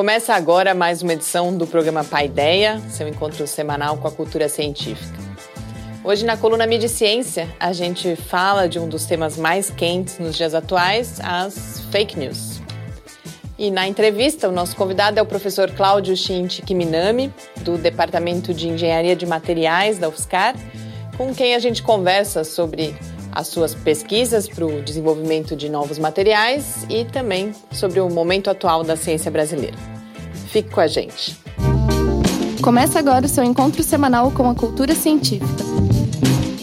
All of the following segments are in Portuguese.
Começa agora mais uma edição do programa Paideia, seu encontro semanal com a cultura científica. Hoje na coluna Mídia e Ciência, a gente fala de um dos temas mais quentes nos dias atuais, as fake news. E na entrevista, o nosso convidado é o professor Cláudio Shinti Kiminami, do Departamento de Engenharia de Materiais da UFSCar, com quem a gente conversa sobre as suas pesquisas para o desenvolvimento de novos materiais e também sobre o momento atual da ciência brasileira. Fique com a gente. Começa agora o seu encontro semanal com a cultura científica.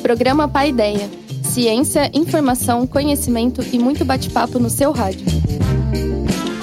Programa Pai Ideia. Ciência, informação, conhecimento e muito bate-papo no seu rádio.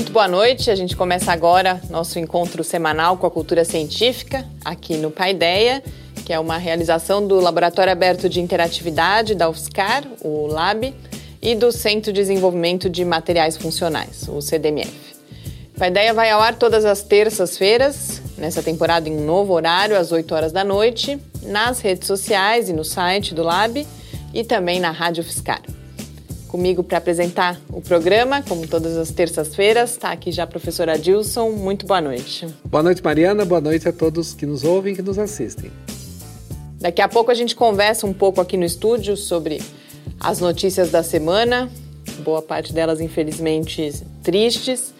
Muito boa noite. A gente começa agora nosso encontro semanal com a cultura científica aqui no Paideia, que é uma realização do Laboratório Aberto de Interatividade da UFSCar, o LAB, e do Centro de Desenvolvimento de Materiais Funcionais, o CDMF. O Paideia vai ao ar todas as terças-feiras, nessa temporada em um novo horário, às 8 horas da noite, nas redes sociais e no site do Lab e também na Rádio UFSCar. Comigo para apresentar o programa, como todas as terças-feiras, está aqui já a professora Dilson. Muito boa noite. Boa noite, Mariana. Boa noite a todos que nos ouvem e que nos assistem. Daqui a pouco a gente conversa um pouco aqui no estúdio sobre as notícias da semana, boa parte delas, infelizmente, tristes.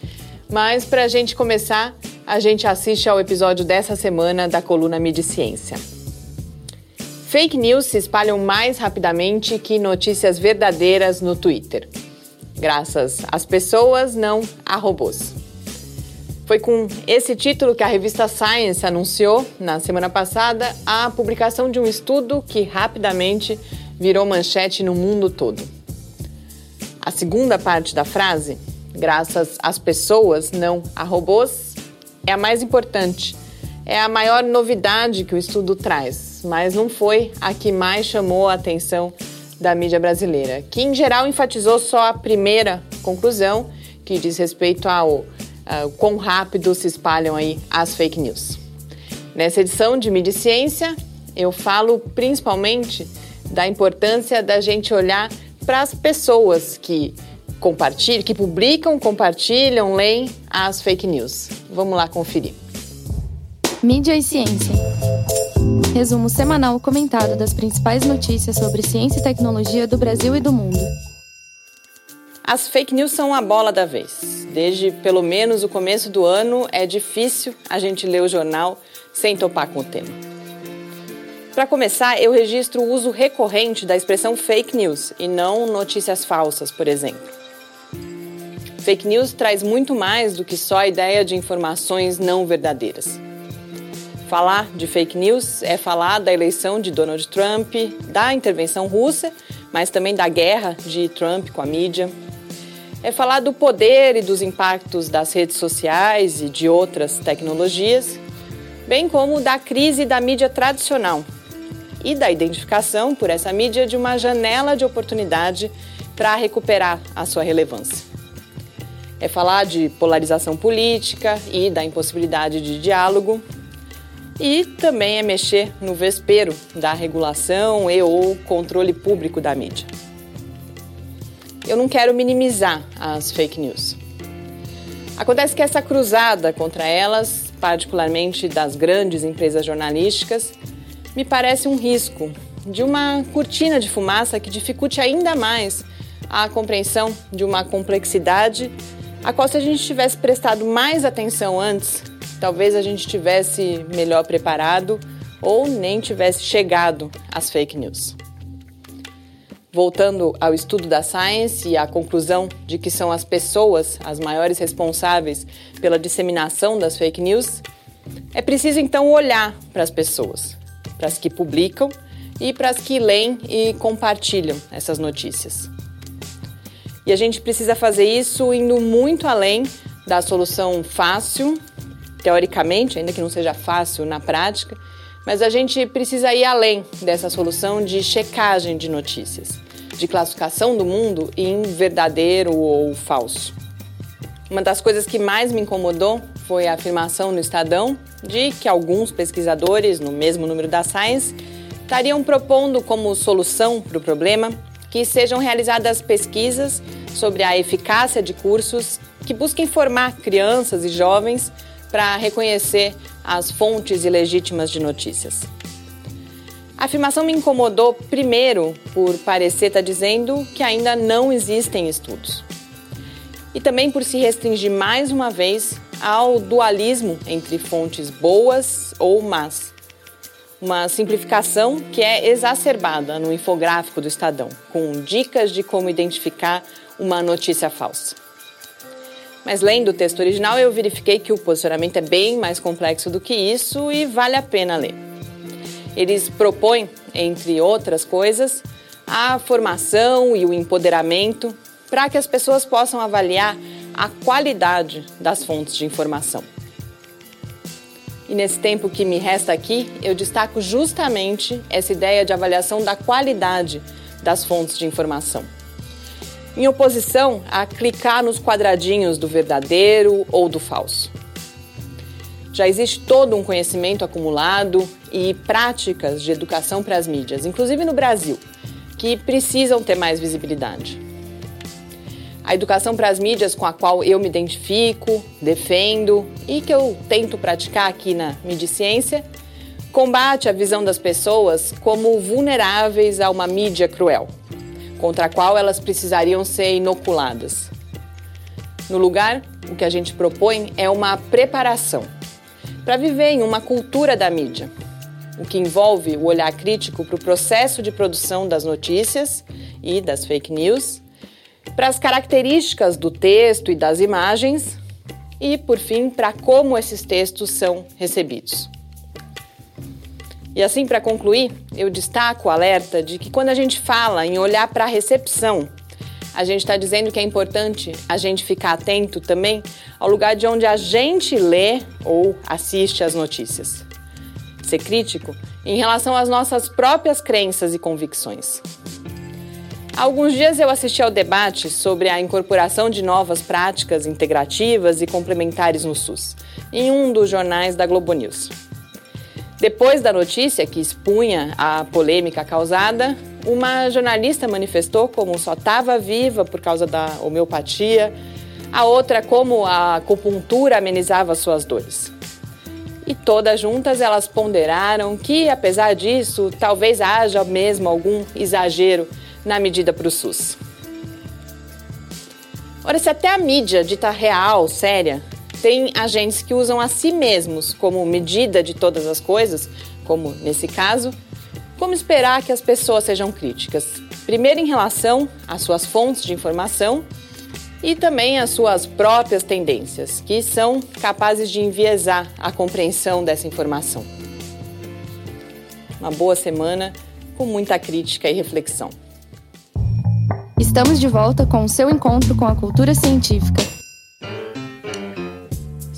Mas para a gente começar, a gente assiste ao episódio dessa semana da coluna Mídia Ciência. Fake news se espalham mais rapidamente que notícias verdadeiras no Twitter, graças às pessoas, não a robôs. Foi com esse título que a revista Science anunciou, na semana passada, a publicação de um estudo que rapidamente virou manchete no mundo todo. A segunda parte da frase, graças às pessoas, não a robôs, é a mais importante. É a maior novidade que o estudo traz mas não foi a que mais chamou a atenção da mídia brasileira, que em geral enfatizou só a primeira conclusão, que diz respeito ao uh, quão rápido se espalham aí as fake news. Nessa edição de Mídia e Ciência, eu falo principalmente da importância da gente olhar para as pessoas que compartilham, que publicam, compartilham, leem as fake news. Vamos lá conferir. Mídia e Ciência. Resumo semanal comentado das principais notícias sobre ciência e tecnologia do Brasil e do mundo. As fake news são a bola da vez. Desde pelo menos o começo do ano, é difícil a gente ler o jornal sem topar com o tema. Para começar, eu registro o uso recorrente da expressão fake news e não notícias falsas, por exemplo. Fake news traz muito mais do que só a ideia de informações não verdadeiras. Falar de fake news é falar da eleição de Donald Trump, da intervenção russa, mas também da guerra de Trump com a mídia. É falar do poder e dos impactos das redes sociais e de outras tecnologias, bem como da crise da mídia tradicional e da identificação por essa mídia de uma janela de oportunidade para recuperar a sua relevância. É falar de polarização política e da impossibilidade de diálogo, e também é mexer no vespero da regulação e ou controle público da mídia. Eu não quero minimizar as fake news. Acontece que essa cruzada contra elas, particularmente das grandes empresas jornalísticas, me parece um risco de uma cortina de fumaça que dificulte ainda mais a compreensão de uma complexidade a qual, se a gente tivesse prestado mais atenção antes, talvez a gente tivesse melhor preparado ou nem tivesse chegado às fake news. Voltando ao estudo da Science e à conclusão de que são as pessoas as maiores responsáveis pela disseminação das fake news, é preciso então olhar para as pessoas, para as que publicam e para as que leem e compartilham essas notícias. E a gente precisa fazer isso indo muito além da solução fácil teoricamente, ainda que não seja fácil na prática, mas a gente precisa ir além dessa solução de checagem de notícias, de classificação do mundo em verdadeiro ou falso. Uma das coisas que mais me incomodou foi a afirmação no Estadão de que alguns pesquisadores, no mesmo número da Science, estariam propondo como solução para o problema que sejam realizadas pesquisas sobre a eficácia de cursos que busquem formar crianças e jovens para reconhecer as fontes ilegítimas de notícias. A afirmação me incomodou, primeiro, por parecer estar tá dizendo que ainda não existem estudos. E também por se restringir mais uma vez ao dualismo entre fontes boas ou más. Uma simplificação que é exacerbada no infográfico do Estadão, com dicas de como identificar uma notícia falsa. Mas lendo o texto original, eu verifiquei que o posicionamento é bem mais complexo do que isso e vale a pena ler. Eles propõem, entre outras coisas, a formação e o empoderamento para que as pessoas possam avaliar a qualidade das fontes de informação. E nesse tempo que me resta aqui, eu destaco justamente essa ideia de avaliação da qualidade das fontes de informação em oposição a clicar nos quadradinhos do verdadeiro ou do falso. Já existe todo um conhecimento acumulado e práticas de educação para as mídias, inclusive no Brasil, que precisam ter mais visibilidade. A educação para as mídias com a qual eu me identifico, defendo e que eu tento praticar aqui na Midiciência combate a visão das pessoas como vulneráveis a uma mídia cruel contra a qual elas precisariam ser inoculadas. No lugar, o que a gente propõe é uma preparação para viver em uma cultura da mídia, o que envolve o olhar crítico para o processo de produção das notícias e das fake news, para as características do texto e das imagens e, por fim, para como esses textos são recebidos. E assim, para concluir, eu destaco o alerta de que quando a gente fala em olhar para a recepção, a gente está dizendo que é importante a gente ficar atento também ao lugar de onde a gente lê ou assiste as notícias. Ser crítico em relação às nossas próprias crenças e convicções. Há alguns dias eu assisti ao debate sobre a incorporação de novas práticas integrativas e complementares no SUS, em um dos jornais da Globo News. Depois da notícia que expunha a polêmica causada, uma jornalista manifestou como só estava viva por causa da homeopatia, a outra como a acupuntura amenizava suas dores. E todas juntas elas ponderaram que, apesar disso, talvez haja mesmo algum exagero na medida para o SUS. Ora, se até a mídia dita real, séria, tem agentes que usam a si mesmos como medida de todas as coisas, como nesse caso, como esperar que as pessoas sejam críticas? Primeiro, em relação às suas fontes de informação e também às suas próprias tendências, que são capazes de enviesar a compreensão dessa informação. Uma boa semana com muita crítica e reflexão. Estamos de volta com o seu encontro com a cultura científica.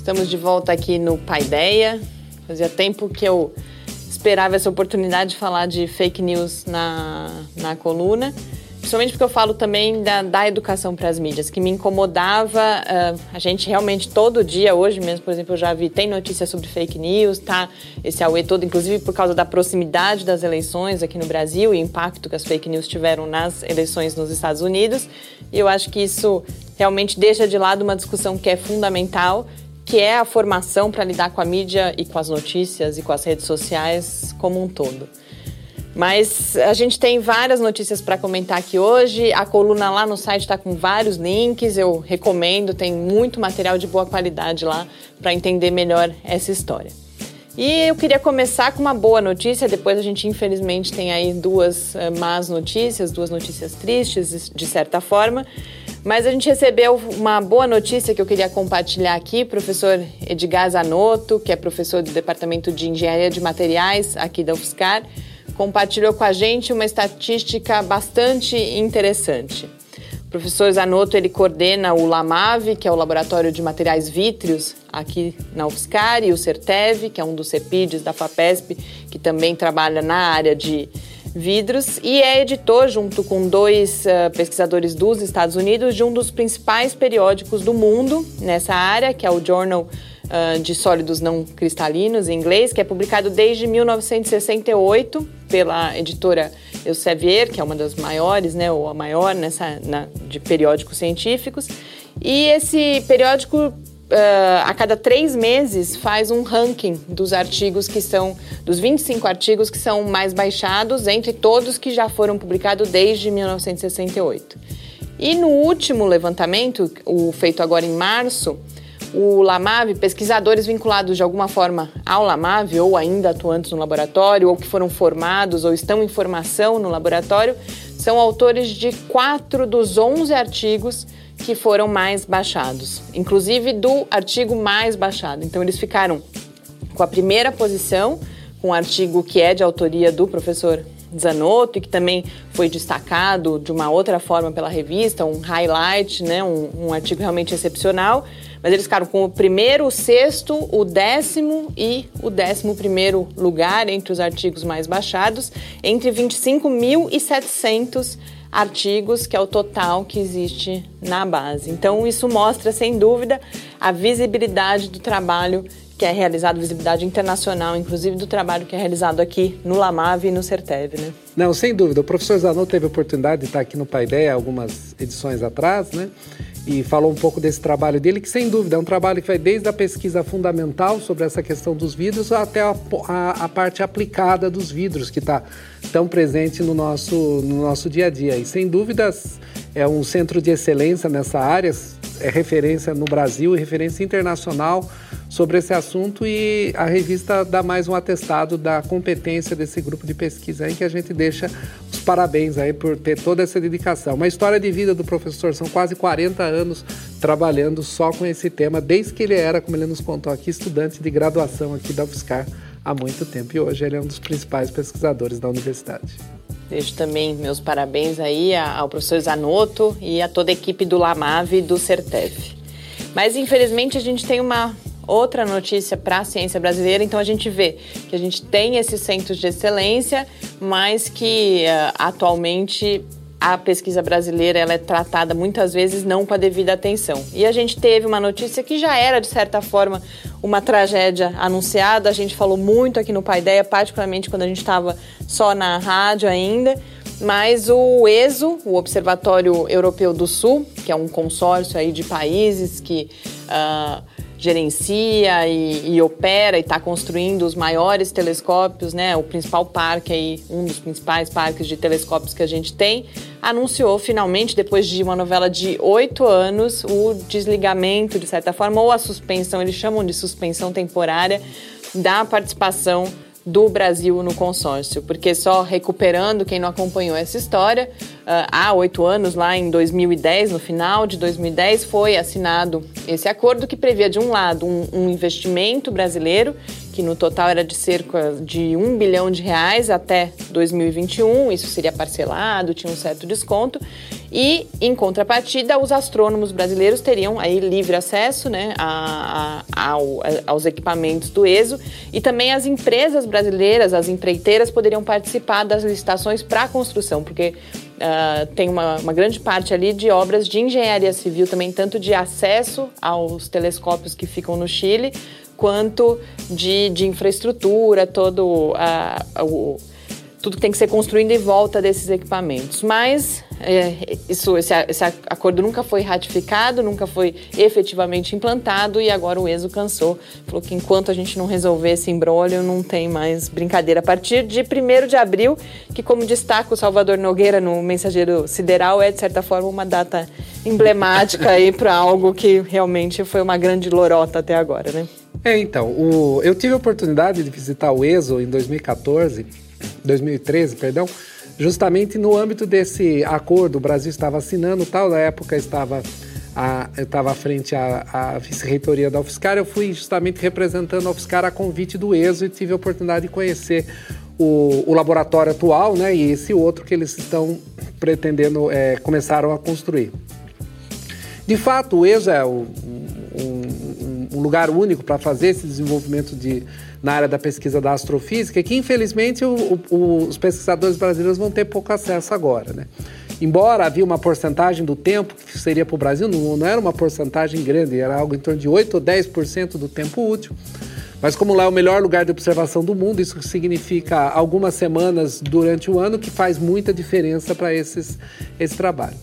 Estamos de volta aqui no Paideia. Fazia tempo que eu esperava essa oportunidade de falar de fake news na, na coluna. Principalmente porque eu falo também da, da educação para as mídias, que me incomodava. Uh, a gente realmente todo dia, hoje mesmo, por exemplo, eu já vi, tem notícia sobre fake news, tá? Esse AUE todo, inclusive por causa da proximidade das eleições aqui no Brasil e o impacto que as fake news tiveram nas eleições nos Estados Unidos. E eu acho que isso realmente deixa de lado uma discussão que é fundamental que é a formação para lidar com a mídia e com as notícias e com as redes sociais como um todo. Mas a gente tem várias notícias para comentar aqui hoje. A coluna lá no site está com vários links, eu recomendo, tem muito material de boa qualidade lá para entender melhor essa história. E eu queria começar com uma boa notícia, depois a gente infelizmente tem aí duas uh, más notícias, duas notícias tristes de certa forma. Mas a gente recebeu uma boa notícia que eu queria compartilhar aqui. Professor Edgar Zanotto, que é professor do Departamento de Engenharia de Materiais aqui da UFSCar, compartilhou com a gente uma estatística bastante interessante. O professor Zanotto ele coordena o LAMAV, que é o Laboratório de Materiais Vítreos aqui na UFSCar, e o CERTEV, que é um dos CEPIDs da FAPESP, que também trabalha na área de vidros, e é editor, junto com dois uh, pesquisadores dos Estados Unidos, de um dos principais periódicos do mundo nessa área, que é o Journal uh, de Sólidos Não Cristalinos, em inglês, que é publicado desde 1968 pela editora Elsevier, que é uma das maiores, né, ou a maior nessa, na, de periódicos científicos. E esse periódico Uh, a cada três meses faz um ranking dos artigos que são, dos 25 artigos que são mais baixados entre todos que já foram publicados desde 1968. E no último levantamento, o feito agora em março, o LAMAV, pesquisadores vinculados de alguma forma ao LAMAV ou ainda atuantes no laboratório ou que foram formados ou estão em formação no laboratório, são autores de quatro dos 11 artigos que foram mais baixados, inclusive do artigo mais baixado. Então, eles ficaram com a primeira posição, com o um artigo que é de autoria do professor Zanotto e que também foi destacado de uma outra forma pela revista, um highlight, né, um, um artigo realmente excepcional. Mas eles ficaram com o primeiro, o sexto, o décimo e o décimo primeiro lugar entre os artigos mais baixados, entre 25.700 artigos, que é o total que existe na base. Então, isso mostra, sem dúvida, a visibilidade do trabalho que é realizado, visibilidade internacional, inclusive do trabalho que é realizado aqui no Lamav e no Certev, né? Não, sem dúvida. O professor Zanot teve a oportunidade de estar aqui no Paideia algumas edições atrás, né? E falou um pouco desse trabalho dele, que sem dúvida é um trabalho que vai desde a pesquisa fundamental sobre essa questão dos vidros até a, a, a parte aplicada dos vidros, que está tão presente no nosso, no nosso dia a dia. E sem dúvidas é um centro de excelência nessa área, é referência no Brasil e referência internacional sobre esse assunto e a revista dá mais um atestado da competência desse grupo de pesquisa aí que a gente deixa parabéns aí por ter toda essa dedicação. Uma história de vida do professor, são quase 40 anos trabalhando só com esse tema, desde que ele era, como ele nos contou aqui, estudante de graduação aqui da UFSCar há muito tempo e hoje ele é um dos principais pesquisadores da universidade. Deixo também meus parabéns aí ao professor Zanotto e a toda a equipe do LAMAV e do CERTEF. Mas infelizmente a gente tem uma outra notícia para a ciência brasileira. Então a gente vê que a gente tem esses centros de excelência, mas que uh, atualmente a pesquisa brasileira ela é tratada muitas vezes não com a devida atenção. E a gente teve uma notícia que já era, de certa forma, uma tragédia anunciada. A gente falou muito aqui no Paideia, particularmente quando a gente estava só na rádio ainda. Mas o ESO, o Observatório Europeu do Sul, que é um consórcio aí de países que uh, gerencia e, e opera e está construindo os maiores telescópios, né? O principal parque aí, um dos principais parques de telescópios que a gente tem, anunciou finalmente, depois de uma novela de oito anos, o desligamento, de certa forma, ou a suspensão, eles chamam de suspensão temporária da participação do Brasil no consórcio, porque só recuperando quem não acompanhou essa história, uh, há oito anos, lá em 2010, no final de 2010, foi assinado esse acordo que previa, de um lado, um investimento brasileiro que no total era de cerca de um bilhão de reais até 2021, isso seria parcelado, tinha um certo desconto, e em contrapartida os astrônomos brasileiros teriam aí livre acesso né, a, a, ao, aos equipamentos do ESO. E também as empresas brasileiras, as empreiteiras poderiam participar das licitações para construção, porque Uh, tem uma, uma, grande parte ali de obras de engenharia civil também, tanto de acesso aos telescópios que ficam no Chile, quanto de, de infraestrutura, todo uh, o tudo que tem que ser construído em volta desses equipamentos. Mas é, isso, esse, esse, acordo nunca foi ratificado, nunca foi efetivamente implantado e agora o ESO cansou. Falou que enquanto a gente não resolver esse embrólio, não tem mais brincadeira. A partir de 1 de abril, que como destaca o Salvador Nogueira no Mensageiro Sideral, é de certa forma uma data emblemática aí para algo que realmente foi uma grande lorota até agora, né? É, então, o, eu tive a oportunidade de visitar o ESO em 2014, 2013, perdão, justamente no âmbito desse acordo, o Brasil estava assinando, tal, na época estava a, eu estava à frente à, vice-reitoria da UFSCar, eu fui justamente representando a UFSCar a convite do ESO e tive a oportunidade de conhecer o, o laboratório atual né, e esse outro que eles estão pretendendo, é, começaram a construir. De fato, o ESA é um, um, um lugar único para fazer esse desenvolvimento de, na área da pesquisa da astrofísica, que infelizmente o, o, os pesquisadores brasileiros vão ter pouco acesso agora. Né? Embora havia uma porcentagem do tempo que seria para o Brasil, não, não, era uma porcentagem grande, era algo em torno de 8 ou 10% do tempo útil. Mas como lá é o melhor lugar de observação do mundo, isso significa algumas semanas durante o ano, que faz muita diferença para esse trabalho.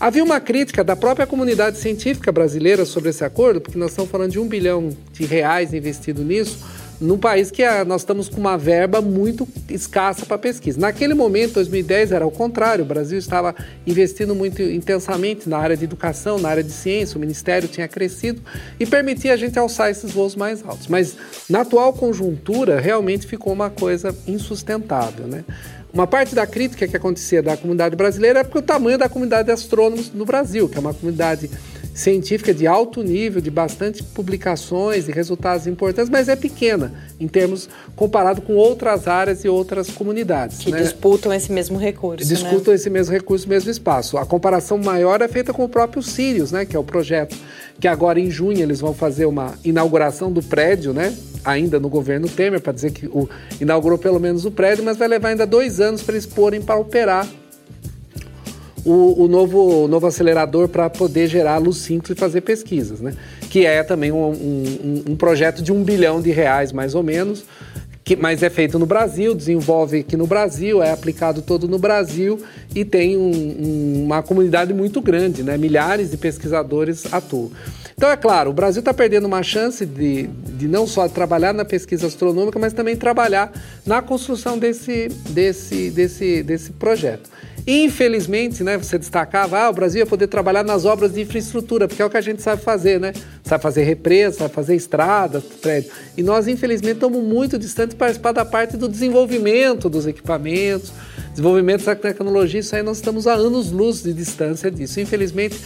Havia uma crítica da própria comunidade científica brasileira sobre esse acordo, porque nós estamos falando de um bilhão de reais investido nisso, num país que a, nós estamos com uma verba muito escassa para pesquisa. Naquele momento, 2010, era o contrário, o Brasil estava investindo muito intensamente na área de educação, na área de ciência, o Ministério tinha crescido e permitia a gente alçar esses voos mais altos. Mas na atual conjuntura, realmente ficou uma coisa insustentável. Né? Uma parte da crítica que acontecia da comunidade brasileira é porque o tamanho da comunidade de astrônomos no Brasil, que é uma comunidade científica de alto nível, de bastante publicações e resultados importantes, mas é pequena em termos comparado com outras áreas e outras comunidades. Que né? disputam esse mesmo recurso. Né? Disputam né? esse mesmo recurso, mesmo espaço. A comparação maior é feita com o próprio Sirius, né, que é o projeto que agora em junho eles vão fazer uma inauguração do prédio, né? Ainda no governo Temer, para dizer que o, inaugurou pelo menos o prédio, mas vai levar ainda dois anos para eles porem para operar o, o novo, o novo acelerador para poder gerar luz simples e fazer pesquisas, né? Que é também um, um, um projeto de um bilhão de reais, mais ou menos, que, mas é feito no Brasil, desenvolve aqui no Brasil, é aplicado todo no Brasil e tem um, um, uma comunidade muito grande, né? milhares de pesquisadores atuam. Então, é claro, o Brasil está perdendo uma chance de, de não só trabalhar na pesquisa astronômica, mas também trabalhar na construção desse, desse, desse, desse projeto. Infelizmente, né, você destacava, ah, o Brasil ia poder trabalhar nas obras de infraestrutura, porque é o que a gente sabe fazer, né? Sabe fazer represa, sabe fazer estradas, prédio. E nós, infelizmente, estamos muito distantes de participar da parte do desenvolvimento dos equipamentos, desenvolvimento da tecnologia, isso aí nós estamos a anos-luz de distância disso. Infelizmente,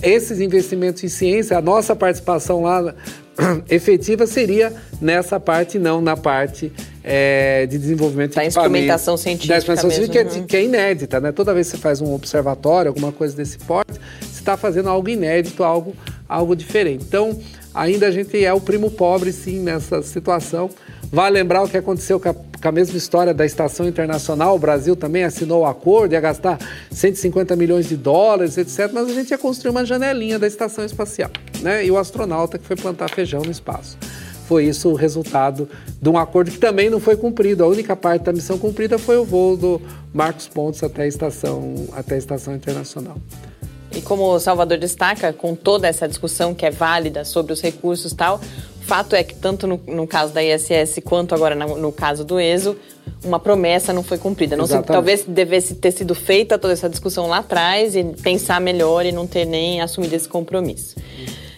esses investimentos em ciência, a nossa participação lá efetiva seria nessa parte, não na parte é, de desenvolvimento da de instrumentação científica. Da instrumentação científica que, é, que, é, inédita, né? Toda vez que você faz um observatório, alguma coisa desse porte, você está fazendo algo inédito, algo, algo diferente. Então, ainda a gente é o primo pobre, sim, nessa situação. Vale lembrar o que aconteceu com a, com a, mesma história da Estação Internacional. O Brasil também assinou o acordo, ia gastar 150 milhões de dólares, etc. Mas a gente ia construir uma janelinha da Estação Espacial, né? E o astronauta que foi plantar feijão no espaço foi isso o resultado de um acordo que também não foi cumprido. A única parte da missão cumprida foi o voo do Marcos Pontes até a estação, até a estação internacional. E como o Salvador destaca, com toda essa discussão que é válida sobre os recursos e tal, o fato é que tanto no, no caso da ISS quanto agora no, no, caso do ESO, uma promessa não foi cumprida. Não se, talvez devesse ter sido feita toda essa discussão lá atrás e pensar melhor e não ter nem assumido esse compromisso.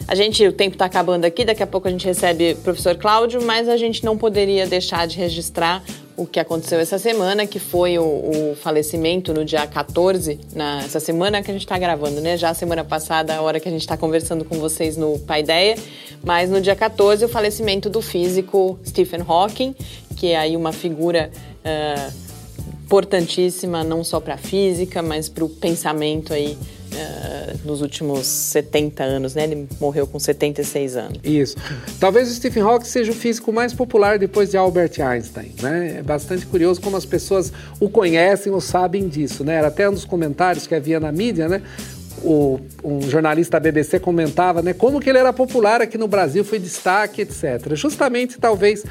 A gente, o tempo está acabando aqui, daqui a pouco a gente recebe o professor Cláudio, mas a gente não poderia deixar de registrar o que aconteceu essa semana, que foi o, o falecimento no dia 14, nessa semana que a gente está gravando, né? Já semana passada, a hora que a gente está conversando com vocês no Paideia, mas no dia 14 o falecimento do físico Stephen Hawking, que é aí uma figura uh, importantíssima não só para a física, mas para o pensamento aí uh, nos últimos 70 anos, né? Ele morreu com 76 anos. Isso. Talvez o Stephen Hawking seja o físico mais popular depois de Albert Einstein, né? É bastante curioso como as pessoas o conhecem ou sabem disso, né? Era até um dos comentários que havia na mídia, né? O, um jornalista da BBC comentava, né? Como que ele era popular aqui no Brasil, foi destaque, etc. Justamente, talvez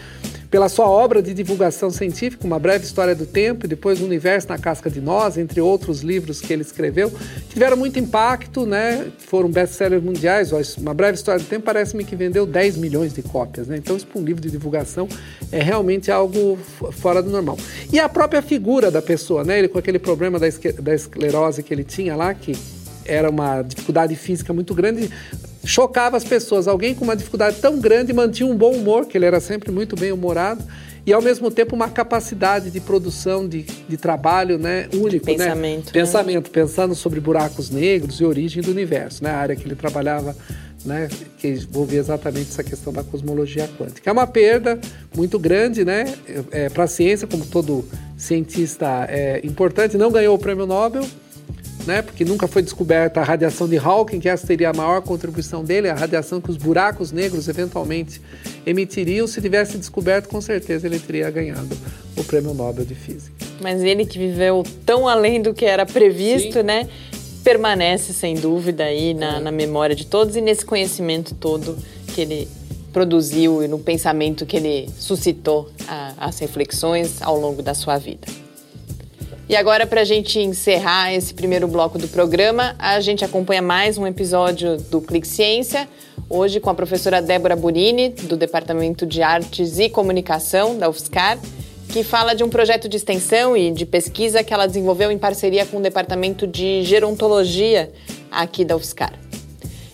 pela sua obra de divulgação científica, Uma Breve História do Tempo, e depois O Universo na Casca de Nós, entre outros livros que ele escreveu, tiveram muito impacto, né? foram best-sellers mundiais. Uma Breve História do Tempo parece-me que vendeu 10 milhões de cópias. Né? Então, isso para um livro de divulgação é realmente algo fora do normal. E a própria figura da pessoa, né? ele com aquele problema da, esclerose que ele tinha lá, que era uma dificuldade física muito grande, chocava as pessoas. Alguém com uma dificuldade tão grande mantinha um bom humor, que ele era sempre muito bem humorado, e ao mesmo tempo uma capacidade de produção, de, de trabalho né, único. De pensamento. Né? Pensamento, né? pensando sobre buracos negros e origem do universo, né? a área que ele trabalhava. Né, que envolvia exatamente essa questão da cosmologia quântica. É uma perda muito grande, né? É, Para a ciência, como todo cientista é importante, não ganhou o prêmio Nobel, né? Porque nunca foi descoberta a radiação de Hawking, que essa seria a maior contribuição dele, a radiação que os buracos negros eventualmente emitiriam. Se tivesse descoberto, com certeza ele teria ganhado o prêmio Nobel de Física. Mas ele que viveu tão além do que era previsto, Sim. né? Permanece sem dúvida aí na, é. na memória de todos e nesse conhecimento todo que ele produziu e no pensamento que ele suscitou a, as reflexões ao longo da sua vida. E agora, para a gente encerrar esse primeiro bloco do programa, a gente acompanha mais um episódio do Clique Ciência, hoje com a professora Débora Burini, do Departamento de Artes e Comunicação da UFSCar, que fala de um projeto de extensão e de pesquisa que ela desenvolveu em parceria com o Departamento de Gerontologia aqui da UFSCar.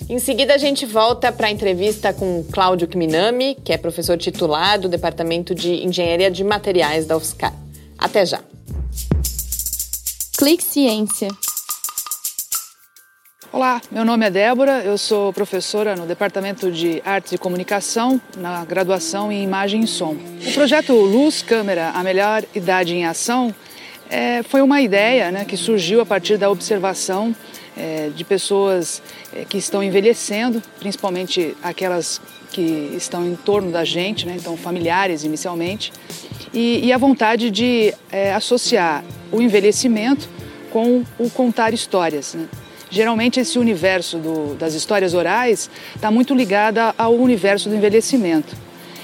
Em seguida, a gente volta para a entrevista com Cláudio Kiminami, que é professor titular do Departamento de Engenharia de Materiais da UFSCar. Até já! Clique Ciência. Olá, meu nome é Débora, eu sou professora no Departamento de Artes e Comunicação, na graduação em Imagem e Som. O projeto Luz Câmera, a melhor idade em ação, é, foi uma ideia né, que surgiu a partir da observação é, de pessoas é, que estão envelhecendo, principalmente aquelas que estão em torno da gente, né, então familiares inicialmente, e, e a vontade de é, associar o envelhecimento com o contar histórias. Né? Geralmente esse universo do, das histórias orais está muito ligado ao universo do envelhecimento.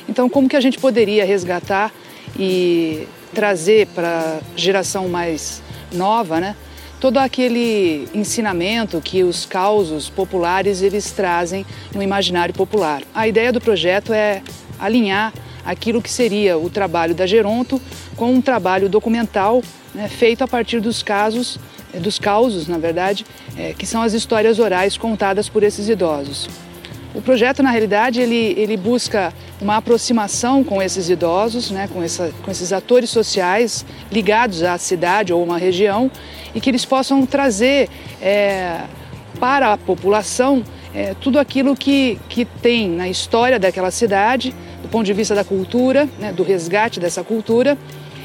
Então como que a gente poderia resgatar e trazer para a geração mais nova, né, todo aquele ensinamento que os causos populares eles trazem no imaginário popular. A ideia do projeto é alinhar aquilo que seria o trabalho da Geronto com um trabalho documental né, feito a partir dos casos, eh, dos causos, na verdade, é, que são as histórias orais contadas por esses idosos. O projeto, na realidade, ele, ele busca uma aproximação com esses idosos, né, com, essa, com esses atores sociais ligados à cidade ou uma região e que eles possam trazer é, para a população é, tudo aquilo que, que tem na história daquela cidade, ponto de vista da cultura, né, do resgate dessa cultura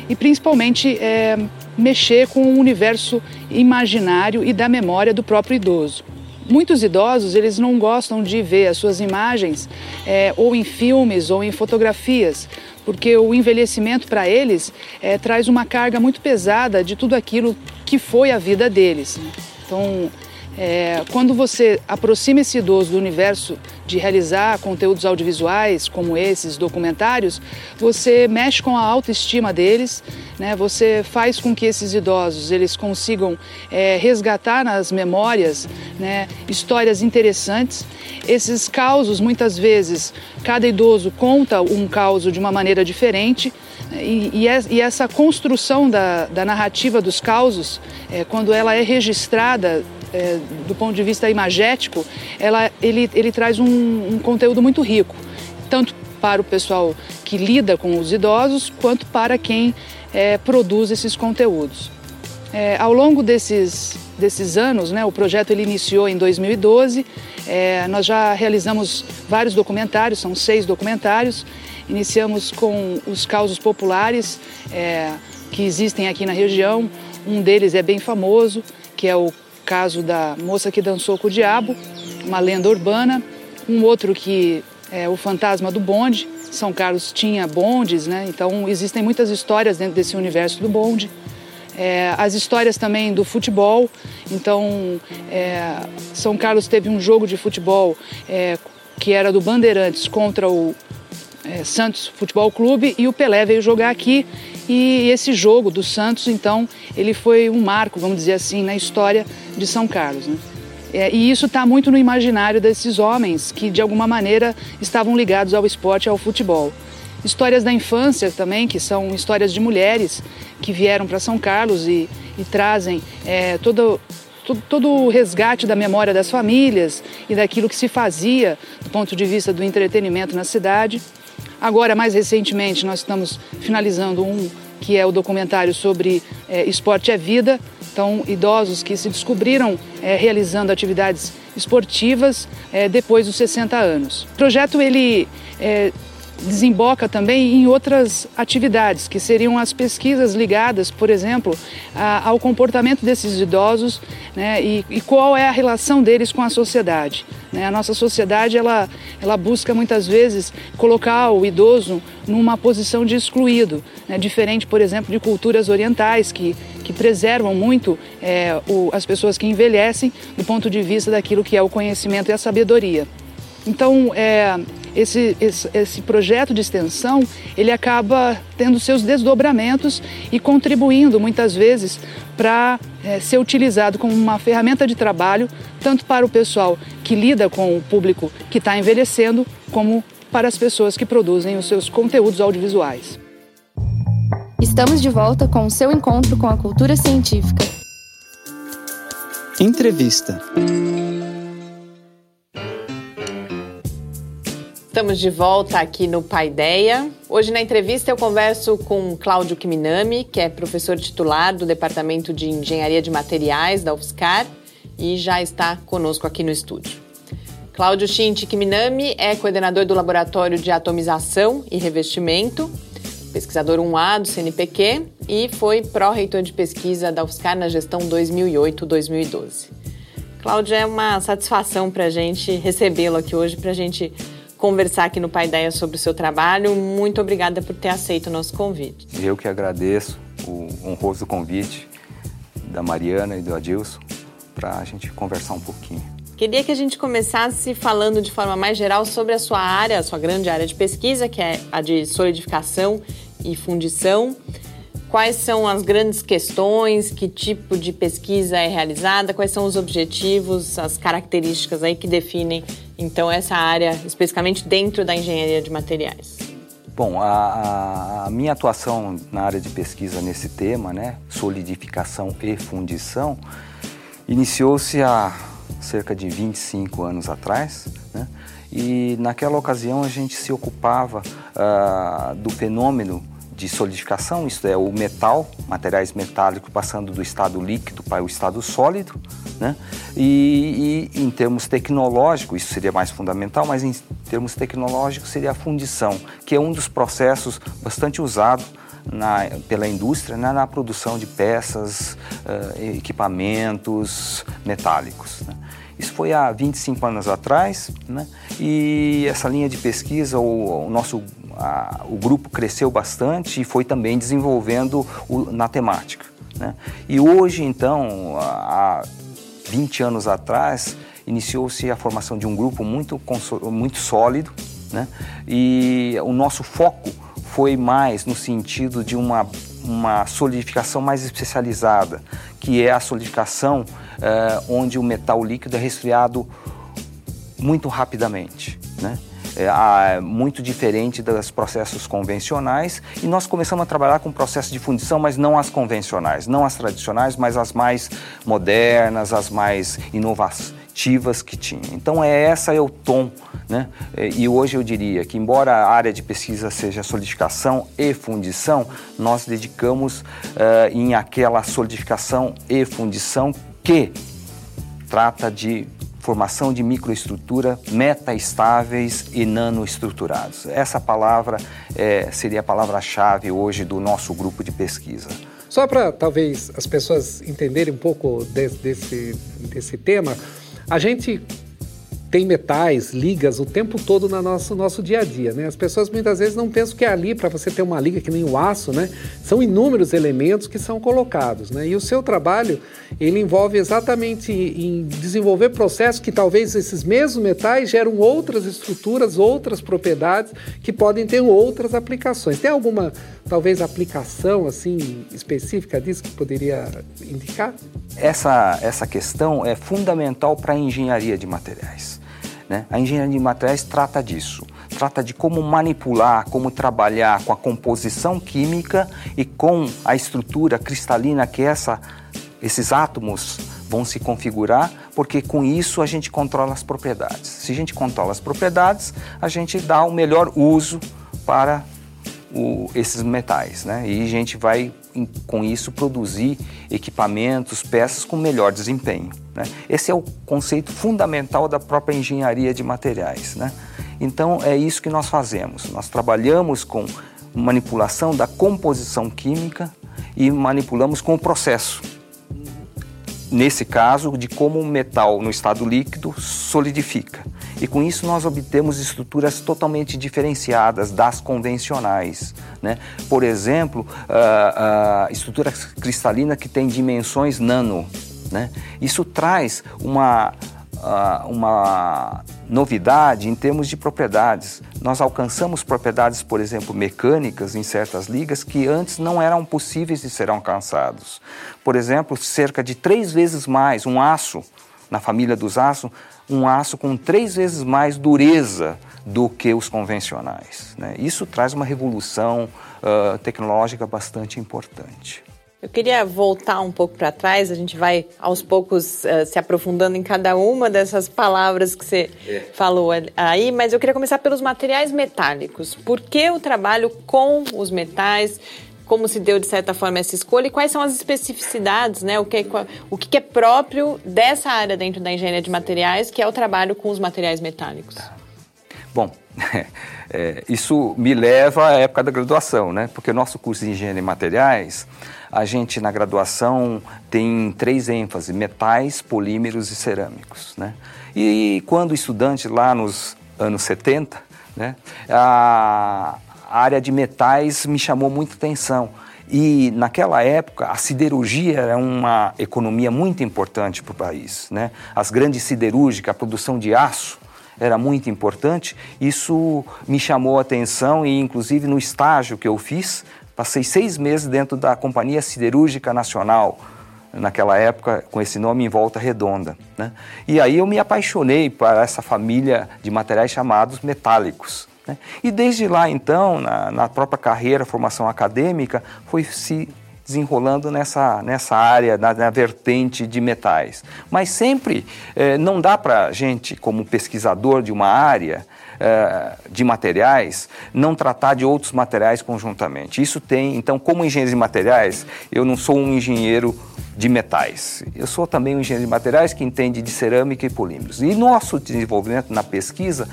e principalmente é, mexer com o universo imaginário e da memória do próprio idoso. Muitos idosos eles não gostam de ver as suas imagens é, ou em filmes ou em fotografias, porque o envelhecimento para eles é, traz uma carga muito pesada de tudo aquilo que foi a vida deles. Então é, quando você aproxima esse idoso do universo de realizar conteúdos audiovisuais como esses documentários, você mexe com a autoestima deles, né? Você faz com que esses idosos eles consigam é, resgatar nas memórias né, histórias interessantes. Esses causos, muitas vezes, cada idoso conta um caos de uma maneira diferente. E, e, e, essa construção da, da narrativa dos causos, é, quando ela é registrada é, do ponto de vista imagético, ela, ele, ele traz um, um conteúdo muito rico, tanto para o pessoal que lida com os idosos, quanto para quem é, produz esses conteúdos. É, ao longo desses, desses anos, né, o projeto ele iniciou em 2012, é, nós já realizamos vários documentários, são seis documentários. Iniciamos com os causos populares é, que existem aqui na região. Um deles é bem famoso, que é o caso da moça que dançou com o diabo, uma lenda urbana, um outro que é o fantasma do bonde. São Carlos tinha bondes, né? Então existem muitas histórias dentro desse universo do bonde. É, as histórias também do futebol. Então, é, São Carlos teve um jogo de futebol é, que era do Bandeirantes contra o é, Santos Futebol Clube e o Pelé veio jogar aqui e esse jogo do Santos, então, ele foi um marco, vamos dizer assim, na história de São Carlos. Né? É, e isso está muito no imaginário desses homens que, de alguma maneira, estavam ligados ao esporte ao futebol. Histórias da infância também, que são histórias de mulheres que vieram para São Carlos e, e trazem é, todo, todo, todo o resgate da memória das famílias e daquilo que se fazia do ponto de vista do entretenimento na cidade. Agora, mais recentemente, nós estamos finalizando um que é o documentário sobre é, esporte é vida. Então, idosos que se descobriram é, realizando atividades esportivas é, depois dos 60 anos. O projeto ele desemboca também em outras atividades, que seriam as pesquisas ligadas, por exemplo, a, ao comportamento desses idosos né, e, e, qual é a relação deles com a sociedade. Né? A nossa sociedade ela, ela busca muitas vezes colocar o idoso numa posição de excluído, né? diferente, por exemplo, de culturas orientais que, que preservam muito é, o, as pessoas que envelhecem do ponto de vista daquilo que é o conhecimento e a sabedoria. Então, é, esse, esse, esse, projeto de extensão ele acaba tendo seus desdobramentos e contribuindo muitas vezes para é, ser utilizado como uma ferramenta de trabalho tanto para o pessoal que lida com o público que está envelhecendo como para as pessoas que produzem os seus conteúdos audiovisuais. Estamos de volta com o seu encontro com a cultura científica. Entrevista. Estamos de volta aqui no Paideia. Hoje na entrevista eu converso com Cláudio Kiminami, que é professor titular do Departamento de Engenharia de Materiais da UFSCar e já está conosco aqui no estúdio. Cláudio Shinti Kiminami é coordenador do Laboratório de Atomização e Revestimento, pesquisador 1A do CNPq e foi pró-reitor de pesquisa da UFSCar na gestão 2008-2012. Cláudio, é uma satisfação para a gente recebê-lo aqui hoje, para a gente conversar aqui no Pai Ideia sobre o seu trabalho. Muito obrigada por ter aceito o nosso convite. Eu que agradeço o honroso convite da Mariana e do Adilson para a gente conversar um pouquinho. Queria que a gente começasse falando de forma mais geral sobre a sua área, a sua grande área de pesquisa, que é a de solidificação e fundição. Quais são as grandes questões? Que tipo de pesquisa é realizada? Quais são os objetivos, as características aí que definem então essa área especificamente dentro da engenharia de materiais? Bom, a, a, minha atuação na área de pesquisa nesse tema, né, solidificação e fundição, iniciou-se há cerca de 25 anos atrás, né, e naquela ocasião a gente se ocupava uh, do fenômeno de solidificação, isto é, o metal, materiais metálicos passando do estado líquido para o estado sólido, né? E, e, em termos tecnológicos, isso seria mais fundamental, mas em termos tecnológicos seria a fundição, que é um dos processos bastante usado na, pela indústria né, na produção de peças, uh, equipamentos metálicos. Né? Isso foi há 25 anos atrás, né? e essa linha de pesquisa, o, o nosso a, o grupo cresceu bastante e foi também desenvolvendo o, na temática. Né? E hoje, então, há 20 anos atrás, iniciou-se a formação de um grupo muito, muito sólido, né? e o nosso foco foi mais no sentido de uma, uma solidificação mais especializada, que é a solidificação eh, onde o metal líquido é resfriado muito rapidamente. Né? É, muito diferente dos processos convencionais e nós começamos a trabalhar com processos de fundição, mas não as convencionais, não as tradicionais, mas as mais modernas, as mais inovativas que tinha. Então é essa é o tom, né? E hoje eu diria que embora a área de pesquisa seja solidificação e fundição, nós dedicamos uh, em aquela solidificação e fundição que trata de formação de microestrutura metaestáveis e nanoestruturados. Essa palavra é, seria a palavra-chave hoje do nosso grupo de pesquisa. Só para talvez as pessoas entenderem um pouco desse, desse, desse tema, a gente tem metais, ligas o tempo todo no nosso, nosso dia a dia, né? As pessoas muitas vezes não pensam que é ali para você ter uma liga que nem o aço, né? São inúmeros elementos que são colocados, né? E o seu trabalho, ele envolve exatamente em desenvolver processos que talvez esses mesmos metais geram outras estruturas, outras propriedades que podem ter outras aplicações. Tem alguma, talvez, aplicação assim específica disso que poderia indicar? Essa, essa questão é fundamental para a engenharia de materiais. Né? A engenharia de materiais trata disso, trata de como manipular, como trabalhar com a composição química e com a estrutura cristalina que essa, esses átomos vão se configurar, porque com isso a gente controla as propriedades. Se a gente controla as propriedades, a gente dá o melhor uso para o, esses metais, né? E a gente vai com isso produzir equipamentos, peças com melhor desempenho. Né? Esse é o conceito fundamental da própria engenharia de materiais. Né? Então é isso que nós fazemos. Nós trabalhamos com manipulação da composição química e manipulamos com o processo. Nesse caso, de como o metal no estado líquido solidifica. E com isso nós obtemos estruturas totalmente diferenciadas das convencionais. Né? Por exemplo, a, a estrutura cristalina que tem dimensões nano. Né? Isso traz uma, uma novidade em termos de propriedades. Nós alcançamos propriedades, por exemplo, mecânicas em certas ligas que antes não eram possíveis de ser alcançados. Por exemplo, cerca de três vezes mais um aço, na família dos aços, um aço com três vezes mais dureza do que os convencionais. Né? Isso traz uma revolução uh, tecnológica bastante importante. Eu queria voltar um pouco para trás, a gente vai aos poucos uh, se aprofundando em cada uma dessas palavras que você é. falou aí, mas eu queria começar pelos materiais metálicos. Por que o trabalho com os metais? Como se deu, de certa forma, essa escolha e quais são as especificidades, né? o, que é, o que é próprio dessa área dentro da engenharia de materiais, que é o trabalho com os materiais metálicos? Tá. Bom, é, isso me leva à época da graduação, né? porque o nosso curso de engenharia de materiais a gente na graduação tem três ênfases: metais, polímeros e cerâmicos. Né? E quando estudante lá nos anos 70, né, a área de metais me chamou muita atenção. E naquela época a siderurgia era uma economia muito importante para o país. Né? As grandes siderúrgicas, a produção de aço era muito importante. Isso me chamou a atenção e inclusive no estágio que eu fiz Passei seis meses dentro da Companhia Siderúrgica Nacional, naquela época com esse nome em Volta Redonda. Né? E aí eu me apaixonei por essa família de materiais chamados metálicos. Né? E desde lá, então, na, na própria carreira, formação acadêmica, foi se desenrolando nessa, nessa área, na, na vertente de metais. Mas sempre eh, não dá para a gente, como pesquisador de uma área, eh, de materiais, não tratar de outros materiais conjuntamente. Isso tem, então, como engenheiro de materiais, eu não sou um engenheiro de metais. Eu sou também um engenheiro de materiais que entende de cerâmica e polímeros. E nosso desenvolvimento na pesquisa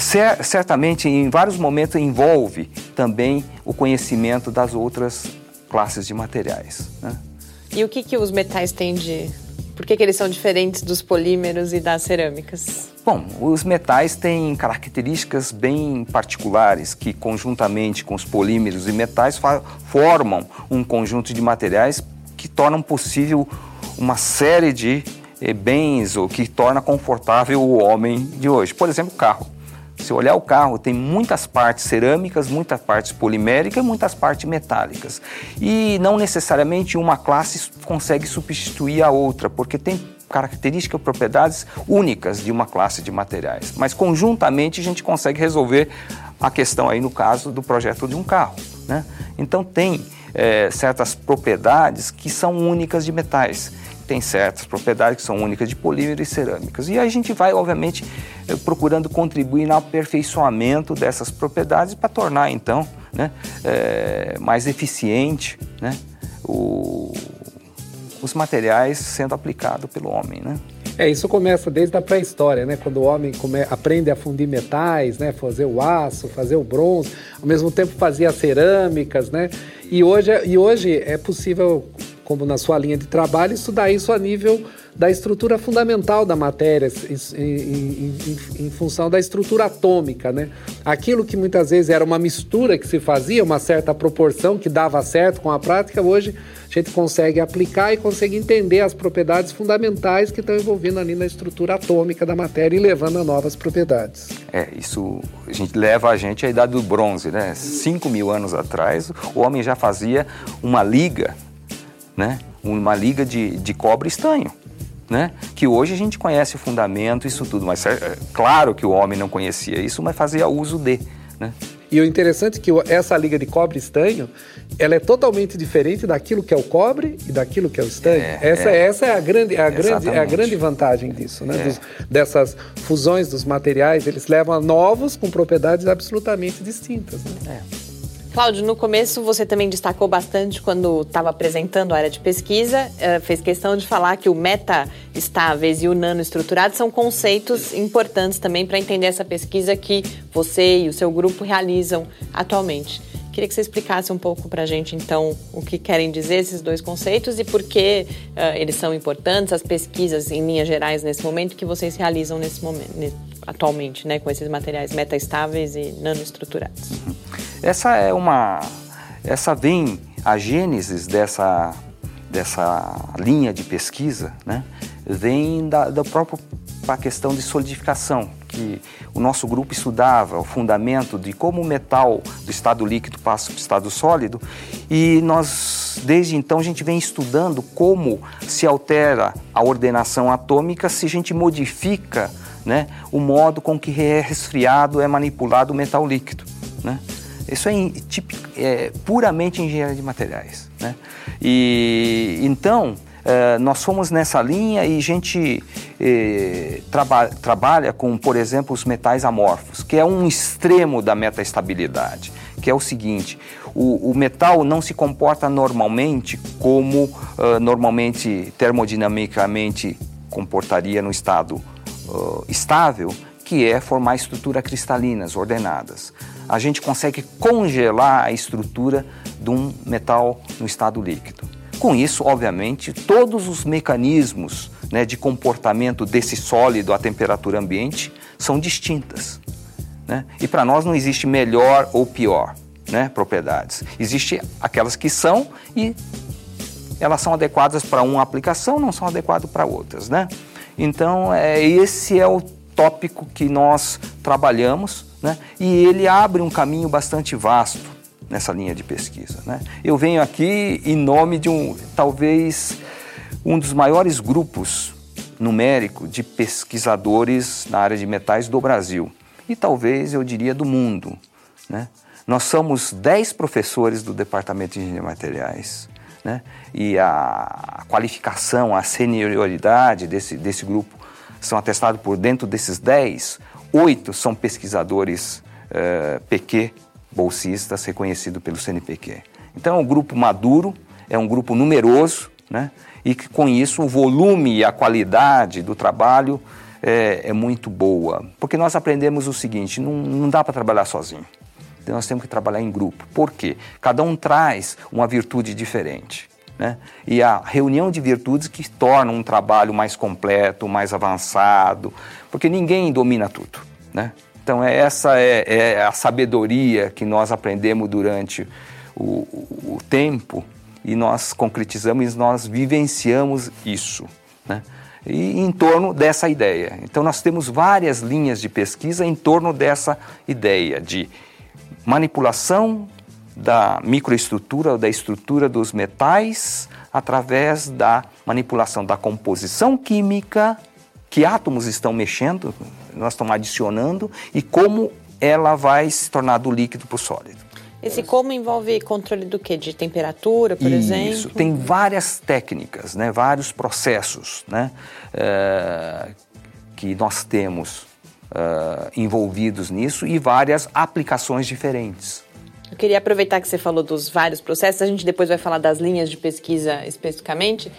certamente em vários momentos envolve também o conhecimento das outras classes de materiais. Né? E o que, que os metais têm de. Por que, que eles são diferentes dos polímeros e das cerâmicas? Bom, os metais têm características bem particulares que, conjuntamente com os polímeros e metais, formam um conjunto de materiais que tornam possível uma série de bens ou que torna confortável o homem de hoje. Por exemplo, o carro. Se olhar o carro, tem muitas partes cerâmicas, muitas partes poliméricas e muitas partes metálicas. E não necessariamente uma classe consegue substituir a outra, porque tem características, propriedades únicas de uma classe de materiais. Mas conjuntamente a gente consegue resolver a questão aí no caso do projeto de um carro. Né? Então tem é, certas propriedades que são únicas de metais. Tem certas propriedades que são únicas de polímero e cerâmicas. E a gente vai, obviamente, é, procurando contribuir no aperfeiçoamento dessas propriedades para tornar, então, né, é, mais eficiente né, o, os materiais sendo aplicados pelo homem, né? É, isso começa desde a pré-história, né? Quando o homem come, aprende a fundir metais, né? Fazer o aço, fazer o bronze, ao mesmo tempo fazia cerâmicas, né? E hoje, e hoje é possível, como na sua linha de trabalho, estudar isso a nível da estrutura fundamental da matéria, em, em, em, em, função da estrutura atômica, né? Aquilo que muitas vezes era uma mistura que se fazia, uma certa proporção que dava certo com a prática, hoje a gente consegue aplicar e consegue entender as propriedades fundamentais que estão envolvendo ali na estrutura atômica da matéria e levando a novas propriedades. É, isso a gente leva a gente à idade do bronze, né? Cinco mil anos atrás, o homem já fazia uma liga, né? Uma liga de, de cobre estanho né? Que hoje a gente conhece o fundamento, isso tudo, mas é, claro que o homem não conhecia isso, mas fazia uso de, né? E o interessante é que essa liga de cobre estanho, ela é totalmente diferente daquilo que é o cobre e daquilo que é o estanho. É, essa, é. essa é a grande, a grande, é a grande vantagem disso, né? É. Dos, dessas fusões dos materiais, eles levam a novos com propriedades absolutamente distintas. Né? É. Cláudio, no começo você também destacou bastante quando estava apresentando a área de pesquisa, uh, fez questão de falar que o meta-estáveis e o nanoestruturado são conceitos importantes também para entender essa pesquisa que você e o seu grupo realizam atualmente. Queria que você explicasse um pouco para a gente, então, o que querem dizer esses dois conceitos e por que uh, eles são importantes, as pesquisas em linhas gerais nesse momento que vocês realizam nesse momento, atualmente, né, com esses materiais metaestáveis e nanoestruturados. Uhum. Essa é uma, essa vem a gênesis dessa dessa linha de pesquisa, né, vem da, da própria questão de solidificação que o nosso grupo estudava o fundamento de como o metal do estado líquido passa para o estado sólido e nós desde então a gente vem estudando como se altera a ordenação atômica se a gente modifica né, o modo com que é resfriado é manipulado o metal líquido. Né? Isso é, é puramente engenharia de materiais. Né? E então Uh, nós fomos nessa linha e a gente eh, traba trabalha com, por exemplo, os metais amorfos, que é um extremo da metaestabilidade, que é o seguinte, o, o metal não se comporta normalmente como uh, normalmente termodinamicamente comportaria no estado uh, estável, que é formar estruturas cristalinas ordenadas. A gente consegue congelar a estrutura de um metal no estado líquido. Com isso, obviamente, todos os mecanismos né, de comportamento desse sólido à temperatura ambiente são distintas. Né? E para nós não existe melhor ou pior né, propriedades. Existem aquelas que são e elas são adequadas para uma aplicação, não são adequadas para outras. Né? Então, é, esse é o tópico que nós trabalhamos né? e ele abre um caminho bastante vasto nessa linha de pesquisa. Né? Eu venho aqui em nome de um, talvez, um dos maiores grupos numérico de pesquisadores na área de metais do Brasil e talvez eu diria do mundo. Né? Nós somos 10 professores do Departamento de Engenharia de Materiais né? e a qualificação, a senioridade desse, desse grupo são atestados por dentro desses 10, oito são pesquisadores uh, eh, PQ bolsistas reconhecido pelo CNPq. Então é um grupo maduro, é um grupo numeroso, né? e que com isso o volume e a qualidade do trabalho é, é muito boa. Porque nós aprendemos o seguinte: não, não dá para trabalhar sozinho. Então nós temos que trabalhar em grupo. Por quê? Cada um traz uma virtude diferente. Né? E a reunião de virtudes que torna um trabalho mais completo, mais avançado, porque ninguém domina tudo. Né? Então, é, essa é, é, a sabedoria que nós aprendemos durante o, o, tempo e nós concretizamos, nós vivenciamos isso. Né? E em torno dessa ideia. Então, nós temos várias linhas de pesquisa em torno dessa ideia de manipulação da microestrutura, da estrutura dos metais, através da manipulação da composição química, que átomos estão mexendo, nós estamos adicionando e como ela vai se tornar do líquido para o sólido. Esse como envolve controle do que? De temperatura, por Isso. exemplo? Isso, tem várias técnicas, né? vários processos né? Uh, que nós temos uh, envolvidos nisso e várias aplicações diferentes. Eu queria aproveitar que você falou dos vários processos, a gente depois vai falar das linhas de pesquisa especificamente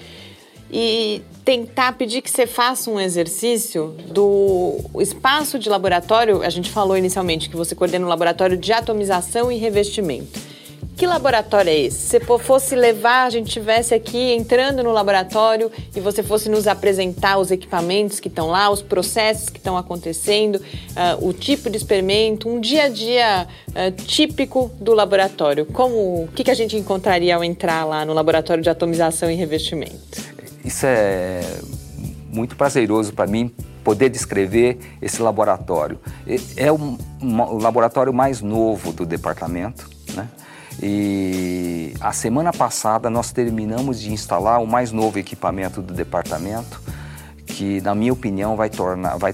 e tentar pedir que você faça um exercício do espaço de laboratório. A gente falou inicialmente que você coordena um laboratório de atomização e revestimento. Que laboratório é esse? Se fosse levar, a gente tivesse aqui entrando no laboratório e você fosse nos apresentar os equipamentos que estão lá, os processos que estão acontecendo, uh, o tipo de experimento, um dia a dia uh, típico do laboratório. Como, o que, que a gente encontraria ao entrar lá no laboratório de atomização e revestimento? Isso é muito prazeroso para mim poder descrever esse laboratório. É o, laboratório mais novo do departamento, né? E a semana passada nós terminamos de instalar o mais novo equipamento do departamento, que na minha opinião vai tornar, vai,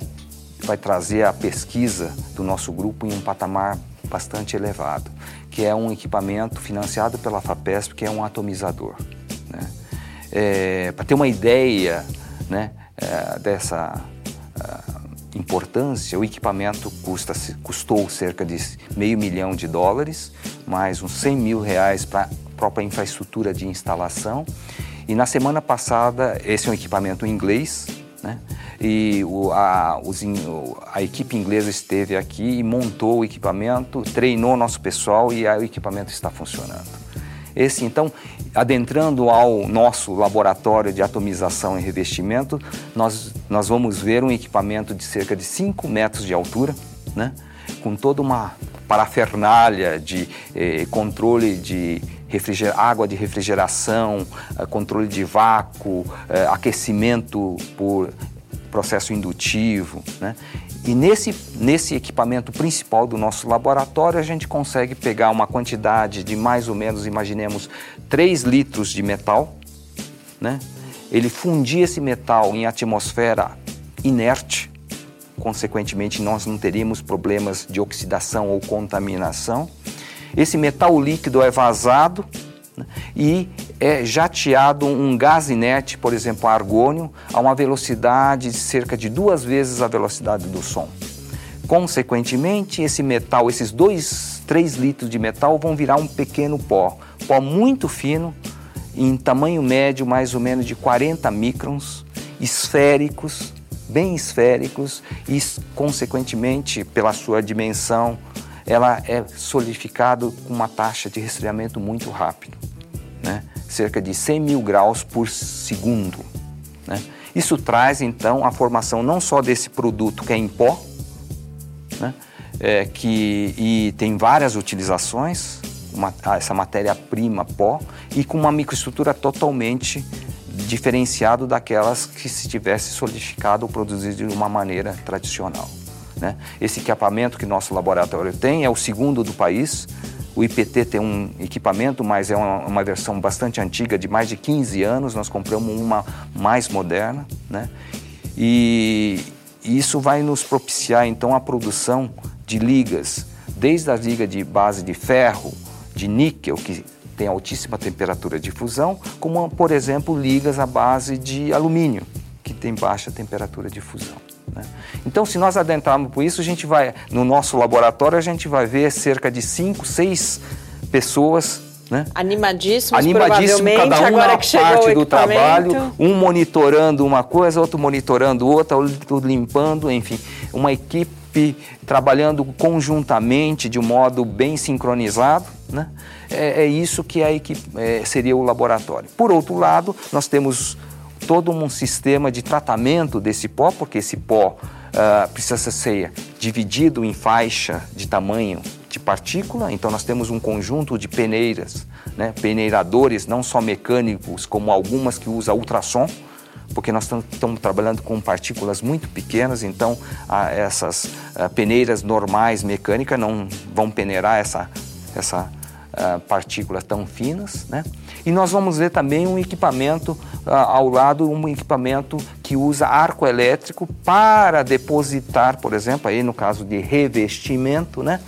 vai trazer a pesquisa do nosso grupo em um patamar bastante elevado, que é um equipamento financiado pela FAPESP, que é um atomizador. Né? É, Para ter uma ideia né, é, dessa é, importância, o equipamento custa, custou cerca de meio milhão de dólares, mais uns 100 mil reais para a própria infraestrutura de instalação. E na semana passada, esse é um equipamento em inglês, né? E o, a, os, a, equipe inglesa esteve aqui e montou o equipamento, treinou nosso pessoal e aí o equipamento está funcionando. Esse, então, adentrando ao nosso laboratório de atomização e revestimento, nós, nós vamos ver um equipamento de cerca de 5 metros de altura, né? com toda uma parafernália de eh, controle de água de refrigeração, eh, controle de vácuo, eh, aquecimento por processo indutivo. Né? E nesse, nesse equipamento principal do nosso laboratório, a gente consegue pegar uma quantidade de mais ou menos, imaginemos, 3 litros de metal. Né? Ele fundir esse metal em atmosfera inerte, consequentemente, nós não teríamos problemas de oxidação ou contaminação. Esse metal líquido é vazado né, e é jateado um gás inerte, por exemplo, argônio, a uma velocidade de cerca de duas vezes a velocidade do som. Consequentemente, esse metal, esses dois, três litros de metal vão virar um pequeno pó, pó muito fino, em tamanho médio, mais ou menos de 40 microns, esféricos, bem esféricos e, consequentemente, pela sua dimensão, ela é solidificado com uma taxa de resfriamento muito rápido, né? Cerca de 100 mil graus por segundo. Né? Isso traz então a formação não só desse produto que é em pó, né? é, que e tem várias utilizações, uma, essa matéria-prima pó, e com uma microestrutura totalmente diferenciado daquelas que se tivesse solidificado ou produzido de uma maneira tradicional. Né? Esse equipamento que nosso laboratório tem é o segundo do país. O IPT tem um equipamento, mas é uma, uma, versão bastante antiga, de mais de 15 anos. Nós compramos uma mais moderna. Né? E isso vai nos propiciar, então, a produção de ligas, desde a liga de base de ferro, de níquel, que tem altíssima temperatura de fusão, como, por exemplo, ligas à base de alumínio, que tem baixa temperatura de fusão. Né? Então, se nós adentrarmos por isso, a gente vai, no nosso laboratório, a gente vai ver cerca de 5, 6 pessoas né? Animadíssimos, Animadíssimo, cada um agora na parte do trabalho, um monitorando uma coisa, outro monitorando outra, outro limpando, enfim, uma equipe trabalhando conjuntamente de um modo bem sincronizado, né? É, é isso que a equipe, é, seria o laboratório. Por outro lado, nós temos todo um sistema de tratamento desse pó, porque esse pó uh, precisa ser dividido em faixa de tamanho de partícula, então nós temos um conjunto de peneiras, né, peneiradores não só mecânicos, como algumas que usam ultrassom, porque nós estamos trabalhando com partículas muito pequenas, então essas uh, peneiras normais mecânicas não vão peneirar essa, essa uh, partículas tão finas, né? E nós vamos ver também um equipamento uh, ao lado, um equipamento que usa arco elétrico para depositar, por exemplo, aí no caso de revestimento, né?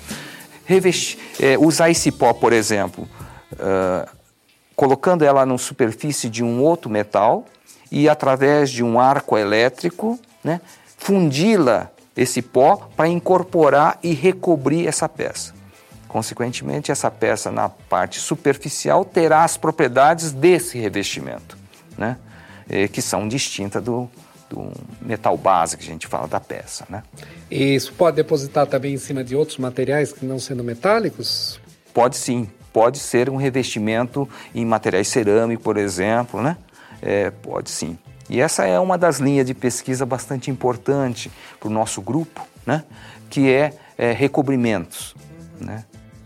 Revesti é, usar esse pó, por exemplo, uh, colocando ela na superfície de um outro metal e através de um arco elétrico, né? Fundi-la esse pó para incorporar e recobrir essa peça. Consequentemente, essa peça na parte superficial terá as propriedades desse revestimento, né? que são distintas do, do metal base que a gente fala da peça. Né? E isso pode depositar também em cima de outros materiais que não sendo metálicos? Pode sim, pode ser um revestimento em materiais cerâmicos, por exemplo, né? É, pode sim. E essa é uma das linhas de pesquisa bastante importante para o nosso grupo, né? que é, é recobrimentos. Né?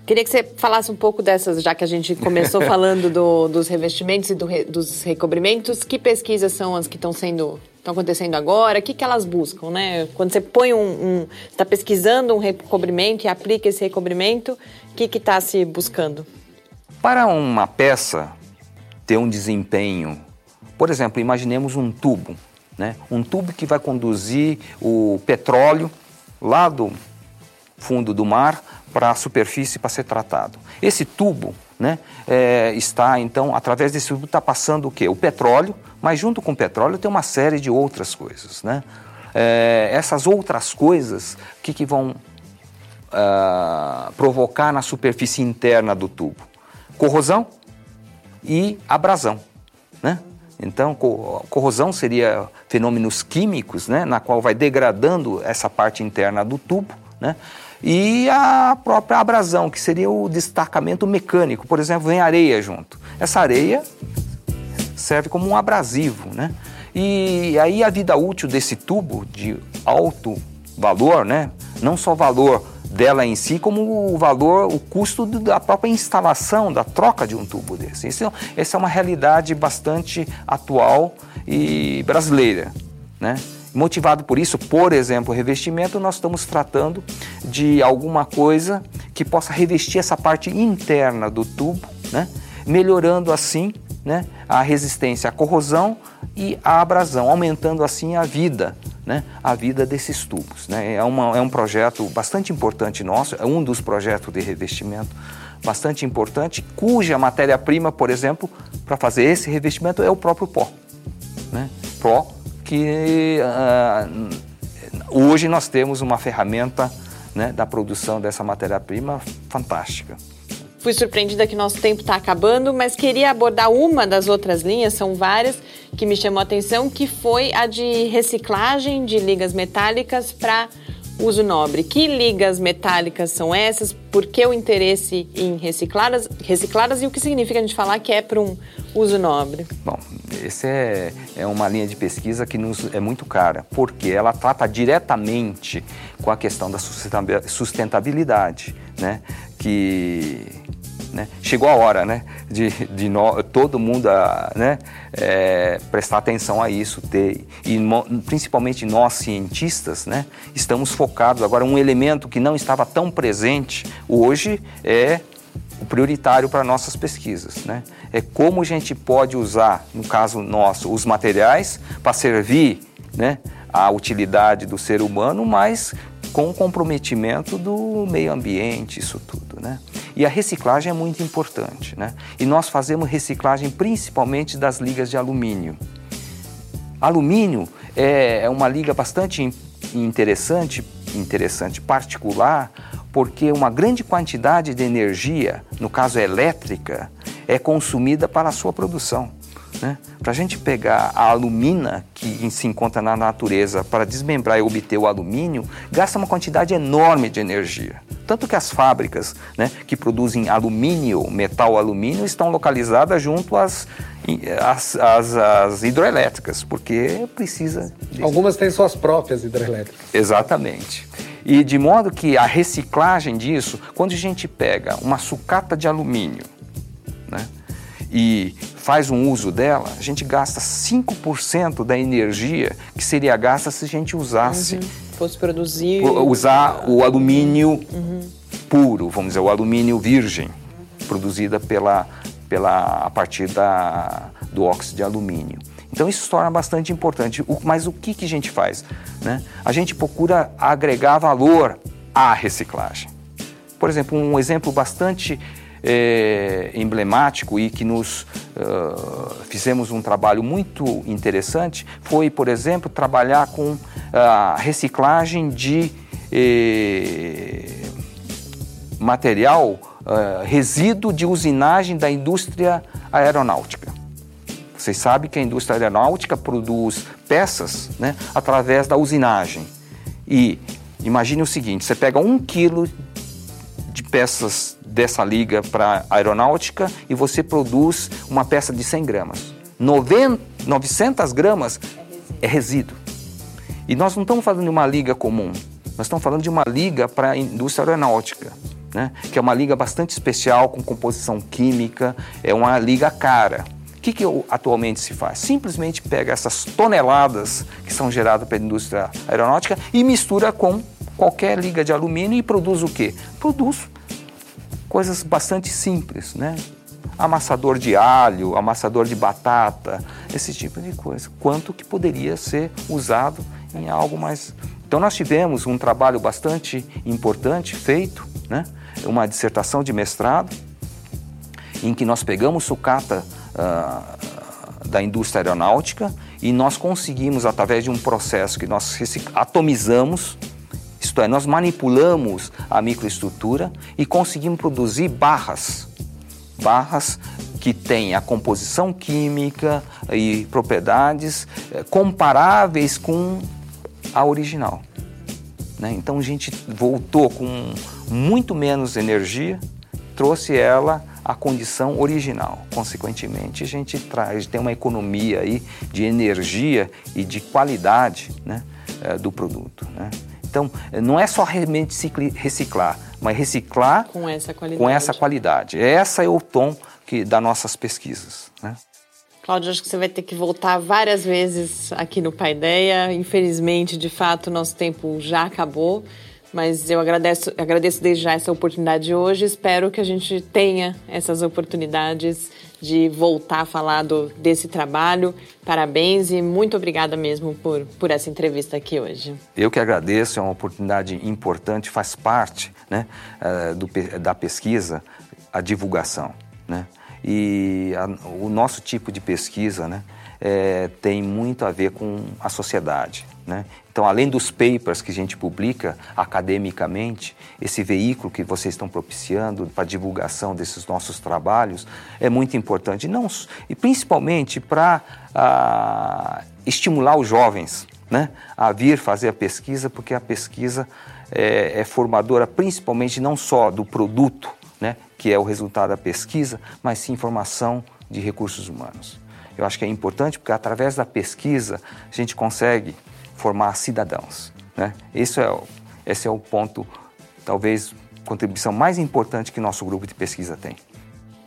Queria que você falasse um pouco dessas, já que a gente começou falando do, dos revestimentos e do dos recobrimentos. Que pesquisas são as que estão sendo estão acontecendo agora? O que, que elas buscam, né? Quando você põe um, um está pesquisando um recobrimento e aplica esse recobrimento, o que está se buscando? Para uma peça ter um desempenho, por exemplo, imaginemos um tubo, né? Um tubo que vai conduzir o petróleo lá do fundo do mar para a superfície para ser tratado. Esse tubo né, é, está, então, através desse tubo está passando o quê? O petróleo, mas junto com o petróleo tem uma série de outras coisas. Né? É, essas outras coisas, o que, que vão uh, provocar na superfície interna do tubo? Corrosão e abrasão, né? Então, corrosão seria fenômenos químicos, né, na qual vai degradando essa parte interna do tubo, né? E a própria abrasão, que seria o destacamento mecânico. Por exemplo, vem areia junto. Essa areia serve como um abrasivo, né? E aí a vida útil desse tubo de alto valor, né? Não só valor dela em si, como o valor, o custo da própria instalação, da troca de um tubo desse. Isso, essa é uma realidade bastante atual e brasileira, né? Motivado por isso, por exemplo, revestimento, nós estamos tratando de alguma coisa que possa revestir essa parte interna do tubo, né? melhorando assim né, a resistência à corrosão e à abrasão, aumentando assim a vida, né, a vida desses tubos. Né? É, uma, é um projeto bastante importante nosso, é um dos projetos de revestimento bastante importante, cuja matéria-prima, por exemplo, para fazer esse revestimento é o próprio pó. Né? Pó que uh, hoje nós temos uma ferramenta né, da produção dessa matéria-prima fantástica. Fui surpreendida que nosso tempo está acabando, mas queria abordar uma das outras linhas, são várias, que me chamou a atenção, que foi a de reciclagem de ligas metálicas para uso nobre. Que ligas metálicas são essas? Por que o interesse em reciclá-las reciclá e o que significa a gente falar que é para um uso nobre? Bom, essa é, é uma linha de pesquisa que nos é muito cara, porque ela trata diretamente com a questão da sustentabilidade, né? Que né? Chegou a hora né, de, de no, todo mundo né, é, prestar atenção a isso, ter, e principalmente nós cientistas né, estamos focados. Agora, um elemento que não estava tão presente hoje é o prioritário para nossas pesquisas. Né? É como a gente pode usar, no caso nosso, os materiais para servir né, a utilidade do ser humano, mas com o comprometimento do meio ambiente, isso tudo. Né? E a reciclagem é muito importante. Né? E nós fazemos reciclagem principalmente das ligas de alumínio. Alumínio é, é uma liga bastante interessante, interessante, particular, porque uma grande quantidade de energia, no caso elétrica, é consumida para a sua produção. Né? Para a gente pegar a alumina que se encontra na natureza para desmembrar e obter o alumínio, gasta uma quantidade enorme de energia. Tanto que as fábricas né, que produzem alumínio, metal alumínio, estão localizadas junto às, às, às, às hidroelétricas, porque precisa. De... Algumas têm suas próprias hidroelétricas. Exatamente. E de modo que a reciclagem disso, quando a gente pega uma sucata de alumínio né, e faz um uso dela, a gente gasta 5% da energia que seria gasta se a gente usasse. Uhum fosse produzir. Usar o alumínio uhum. puro, vamos dizer, o alumínio virgem, produzida pela, pela, a partir da, do óxido de alumínio. Então isso se torna bastante importante. O, mas o que, que a gente faz? Né? A gente procura agregar valor à reciclagem. Por exemplo, um exemplo bastante é, emblemático e que nos uh, fizemos um trabalho muito interessante foi, por exemplo, trabalhar com a reciclagem de eh, material uh, resíduo de usinagem da indústria aeronáutica. Vocês sabem que a indústria aeronáutica produz peças né, através da usinagem. E imagine o seguinte: você pega um quilo de peças dessa liga para aeronáutica e você produz uma peça de 100 gramas. 90, 900 gramas é resíduo. E nós não estamos falando de uma liga comum, nós estamos falando de uma liga para a indústria aeronáutica, né? que é uma liga bastante especial, com composição química, é uma liga cara. O que, que atualmente se faz? Simplesmente pega essas toneladas que são geradas pela indústria aeronáutica e mistura com qualquer liga de alumínio e produz o quê? Produz coisas bastante simples, né? Amassador de alho, amassador de batata, esse tipo de coisa. Quanto que poderia ser usado em algo mais. Então, nós tivemos um trabalho bastante importante feito, né? uma dissertação de mestrado, em que nós pegamos sucata uh, da indústria aeronáutica e nós conseguimos, através de um processo que nós atomizamos, Isto é, nós manipulamos a microestrutura e conseguimos produzir barras. Barras que têm a composição química e propriedades eh, comparáveis com a original. Né? Então a gente voltou com muito menos energia, trouxe ela à condição original. Consequentemente, a gente traz, tem uma economia aí de energia e de qualidade né, eh, do produto. Né? Então, não é só realmente reciclar, mas reciclar com essa qualidade. Com essa qualidade. Essa é o tom que, das nossas pesquisas. Né? Cláudio, acho que você vai ter que voltar várias vezes aqui no Paideia. Infelizmente, de fato, nosso tempo já acabou. Mas eu agradeço, agradeço desde já essa oportunidade de hoje. Espero que a gente tenha essas oportunidades de voltar a falar do, desse trabalho. Parabéns e muito obrigada mesmo por, por essa entrevista aqui hoje. Eu que agradeço, é uma oportunidade importante, faz parte né, eh, do, da pesquisa, a divulgação. Né? E a, o nosso tipo de pesquisa né, é, tem muito a ver com a sociedade. Né? Então, além dos papers que a gente publica academicamente, esse veículo que vocês estão propiciando para divulgação desses nossos trabalhos é muito importante, não, e principalmente para ah, estimular os jovens né, a vir fazer a pesquisa, porque a pesquisa é, é formadora principalmente não só do produto, né, que é o resultado da pesquisa, mas sim formação de recursos humanos. Eu acho que é importante porque através da pesquisa a gente consegue formar cidadãos. Né? Esse, é, esse é o ponto, talvez, contribuição mais importante que nosso grupo de pesquisa tem.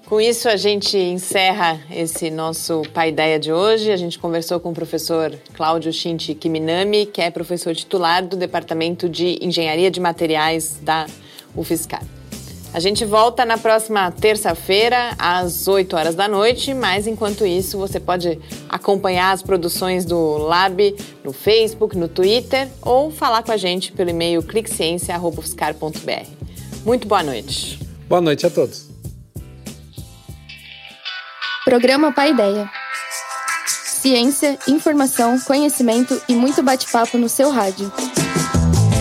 Com isso, a gente encerra esse nosso Paideia de hoje. A gente conversou com o professor Cláudio Shinchi Kiminami, que é professor titular do Departamento de Engenharia de Materiais da UFSCar. A gente volta na próxima terça-feira, às 8 horas da noite, mas enquanto isso, você pode acompanhar as produções do Lab no Facebook, no Twitter ou falar com a gente pelo e-mail cliqueciência.ufscar.br. Muito boa noite. Boa noite a todos. Programa Paideia. Ciência, informação, conhecimento e muito bate-papo no seu rádio.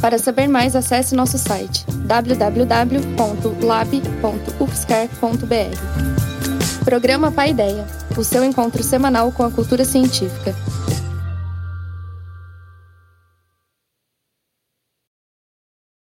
Para saber mais, acesse nosso site www.lab.ufscar.br. Programa Paideia, o seu encontro semanal com a cultura científica.